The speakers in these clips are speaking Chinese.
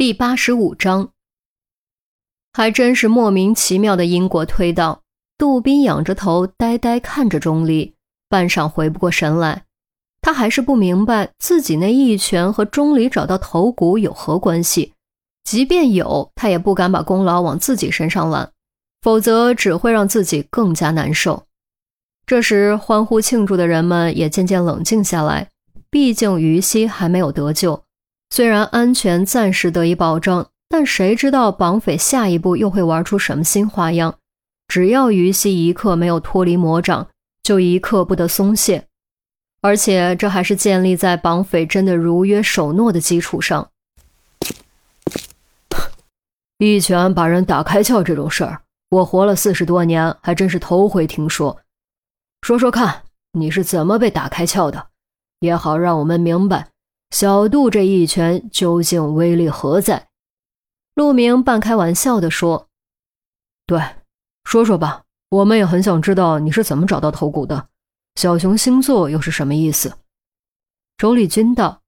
第八十五章，还真是莫名其妙的因果推导。杜宾仰着头，呆呆看着钟离，半晌回不过神来。他还是不明白自己那一拳和钟离找到头骨有何关系。即便有，他也不敢把功劳往自己身上揽，否则只会让自己更加难受。这时，欢呼庆祝的人们也渐渐冷静下来。毕竟于西还没有得救。虽然安全暂时得以保证，但谁知道绑匪下一步又会玩出什么新花样？只要于西一刻没有脱离魔掌，就一刻不得松懈。而且这还是建立在绑匪真的如约守诺的基础上。一拳把人打开窍这种事儿，我活了四十多年，还真是头回听说。说说看，你是怎么被打开窍的？也好让我们明白。小杜这一拳究竟威力何在？陆明半开玩笑地说：“对，说说吧，我们也很想知道你是怎么找到头骨的。小熊星座又是什么意思？”周丽君道。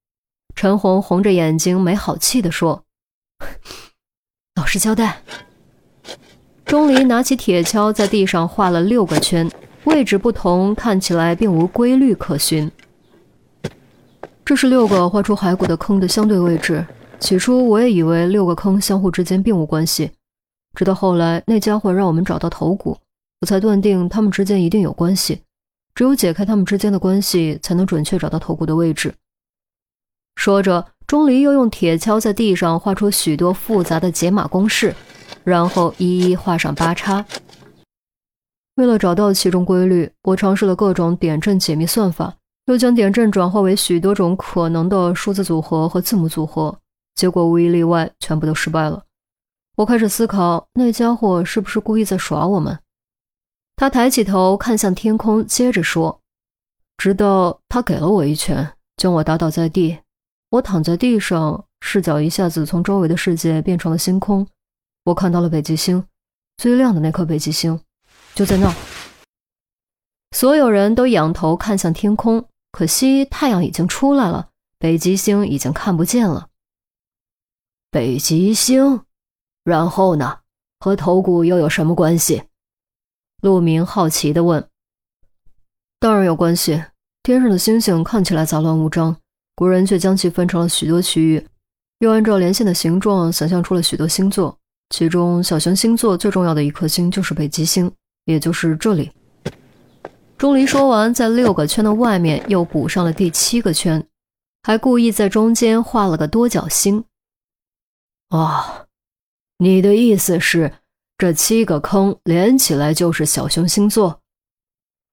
陈红红着眼睛，没好气地说：“ 老实交代。”钟离拿起铁锹，在地上画了六个圈，位置不同，看起来并无规律可循。这是六个画出骸骨的坑的相对位置。起初我也以为六个坑相互之间并无关系，直到后来那家伙让我们找到头骨，我才断定他们之间一定有关系。只有解开他们之间的关系，才能准确找到头骨的位置。说着，钟离又用铁锹在地上画出许多复杂的解码公式，然后一一画上八叉。为了找到其中规律，我尝试了各种点阵解密算法。又将点阵转化为许多种可能的数字组合和字母组合，结果无一例外，全部都失败了。我开始思考，那家伙是不是故意在耍我们？他抬起头看向天空，接着说：“直到他给了我一拳，将我打倒在地。我躺在地上，视角一下子从周围的世界变成了星空。我看到了北极星，最亮的那颗北极星，就在那。”所有人都仰头看向天空。可惜太阳已经出来了，北极星已经看不见了。北极星，然后呢？和头骨又有什么关系？陆明好奇地问。当然有关系。天上的星星看起来杂乱无章，古人却将其分成了许多区域，又按照连线的形状想象出了许多星座。其中小熊星座最重要的一颗星就是北极星，也就是这里。钟离说完，在六个圈的外面又补上了第七个圈，还故意在中间画了个多角星。哦，你的意思是，这七个坑连起来就是小熊星座？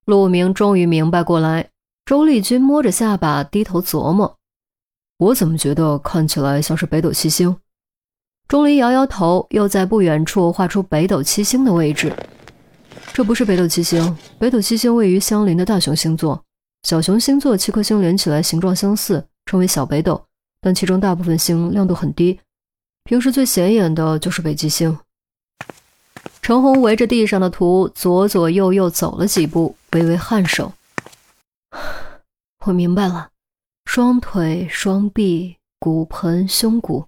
陆明终于明白过来。周丽君摸着下巴，低头琢磨：我怎么觉得看起来像是北斗七星？钟离摇摇头，又在不远处画出北斗七星的位置。这不是北斗七星，北斗七星位于相邻的大熊星座。小熊星座七颗星连起来形状相似，称为小北斗，但其中大部分星亮度很低，平时最显眼的就是北极星。陈红围着地上的图左左右右走了几步，微微颔首：“我明白了，双腿、双臂、骨盆、胸骨，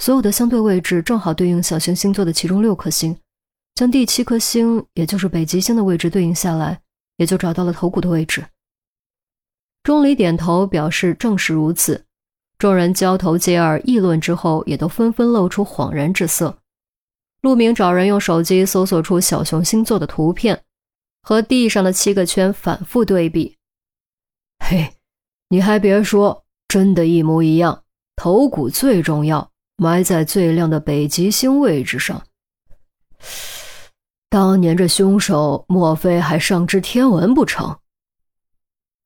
所有的相对位置正好对应小熊星座的其中六颗星。”将第七颗星，也就是北极星的位置对应下来，也就找到了头骨的位置。钟离点头表示正是如此。众人交头接耳议论之后，也都纷纷露出恍然之色。陆明找人用手机搜索出小熊星座的图片，和地上的七个圈反复对比。嘿，你还别说，真的一模一样。头骨最重要，埋在最亮的北极星位置上。当年这凶手莫非还上知天文不成？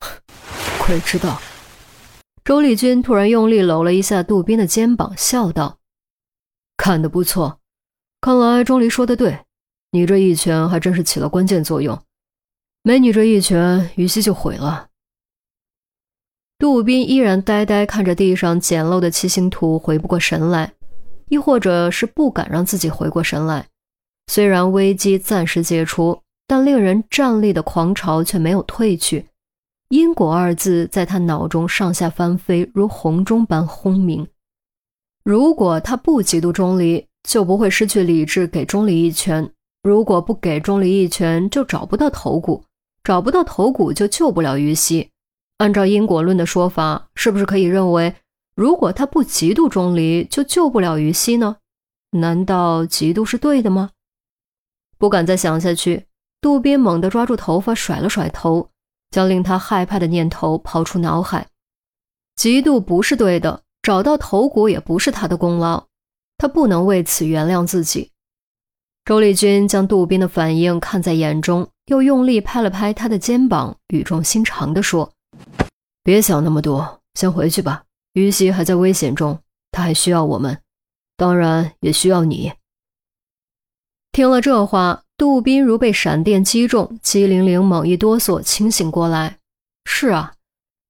鬼知道。周丽君突然用力搂了一下杜宾的肩膀，笑道：“看得不错，看来钟离说的对，你这一拳还真是起了关键作用。没你这一拳，于西就毁了。”杜宾依然呆呆看着地上简陋的七星图，回不过神来，亦或者是不敢让自己回过神来。虽然危机暂时解除，但令人战栗的狂潮却没有退去。因果二字在他脑中上下翻飞，如洪钟般轰鸣。如果他不嫉妒钟离，就不会失去理智给钟离一拳；如果不给钟离一拳，就找不到头骨，找不到头骨就救不了于西。按照因果论的说法，是不是可以认为，如果他不嫉妒钟离，就救不了于西呢？难道嫉妒是对的吗？不敢再想下去，杜宾猛地抓住头发，甩了甩头，将令他害怕的念头抛出脑海。嫉妒不是对的，找到头骨也不是他的功劳，他不能为此原谅自己。周丽君将杜宾的反应看在眼中，又用力拍了拍他的肩膀，语重心长地说。别想那么多，先回去吧。于西还在危险中，他还需要我们，当然也需要你。听了这话，杜宾如被闪电击中，机灵灵猛一哆嗦，清醒过来。是啊，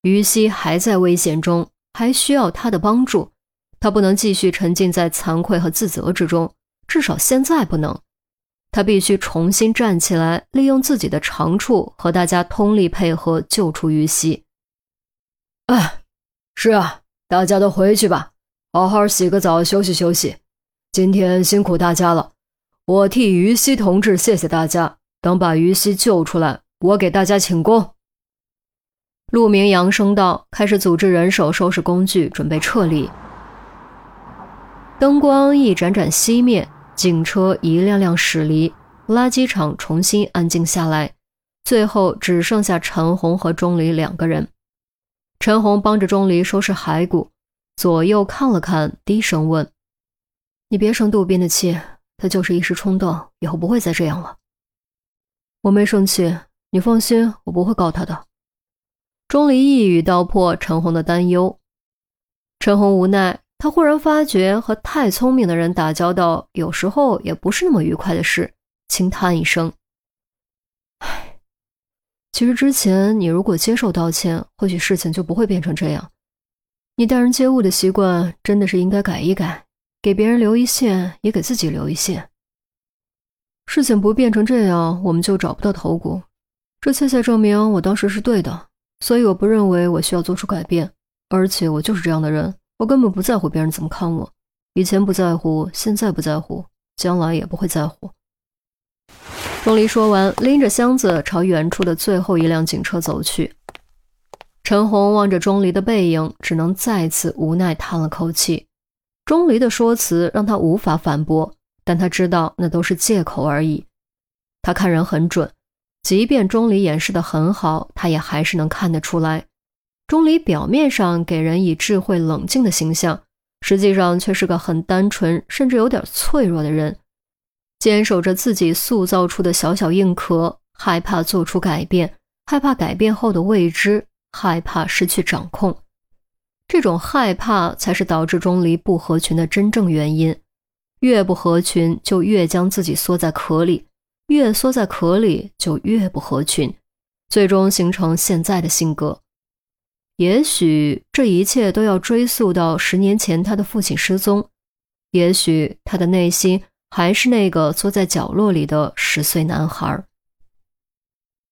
于西还在危险中，还需要他的帮助。他不能继续沉浸在惭愧和自责之中，至少现在不能。他必须重新站起来，利用自己的长处和大家通力配合，救出于西。哎，是啊，大家都回去吧，好好洗个澡，休息休息。今天辛苦大家了，我替于西同志谢谢大家。等把于西救出来，我给大家请功。陆明扬声道，开始组织人手，收拾工具，准备撤离。灯光一盏盏熄灭。警车一辆辆驶离，垃圾场重新安静下来，最后只剩下陈红和钟离两个人。陈红帮着钟离收拾骸骨，左右看了看，低声问：“你别生杜宾的气，他就是一时冲动，以后不会再这样了。”我没生气，你放心，我不会告他的。钟离一语道破陈红的担忧。陈红无奈。他忽然发觉和太聪明的人打交道，有时候也不是那么愉快的事，轻叹一声：“唉，其实之前你如果接受道歉，或许事情就不会变成这样。你待人接物的习惯真的是应该改一改，给别人留一线，也给自己留一线。事情不变成这样，我们就找不到头骨。这恰恰证明我当时是对的，所以我不认为我需要做出改变，而且我就是这样的人。”我根本不在乎别人怎么看我，以前不在乎，现在不在乎，将来也不会在乎。钟离说完，拎着箱子朝远处的最后一辆警车走去。陈红望着钟离的背影，只能再次无奈叹了口气。钟离的说辞让他无法反驳，但他知道那都是借口而已。他看人很准，即便钟离掩饰得很好，他也还是能看得出来。钟离表面上给人以智慧冷静的形象，实际上却是个很单纯，甚至有点脆弱的人，坚守着自己塑造出的小小硬壳，害怕做出改变，害怕改变后的未知，害怕失去掌控。这种害怕才是导致钟离不合群的真正原因。越不合群，就越将自己缩在壳里；越缩在壳里，就越不合群，最终形成现在的性格。也许这一切都要追溯到十年前他的父亲失踪，也许他的内心还是那个缩在角落里的十岁男孩。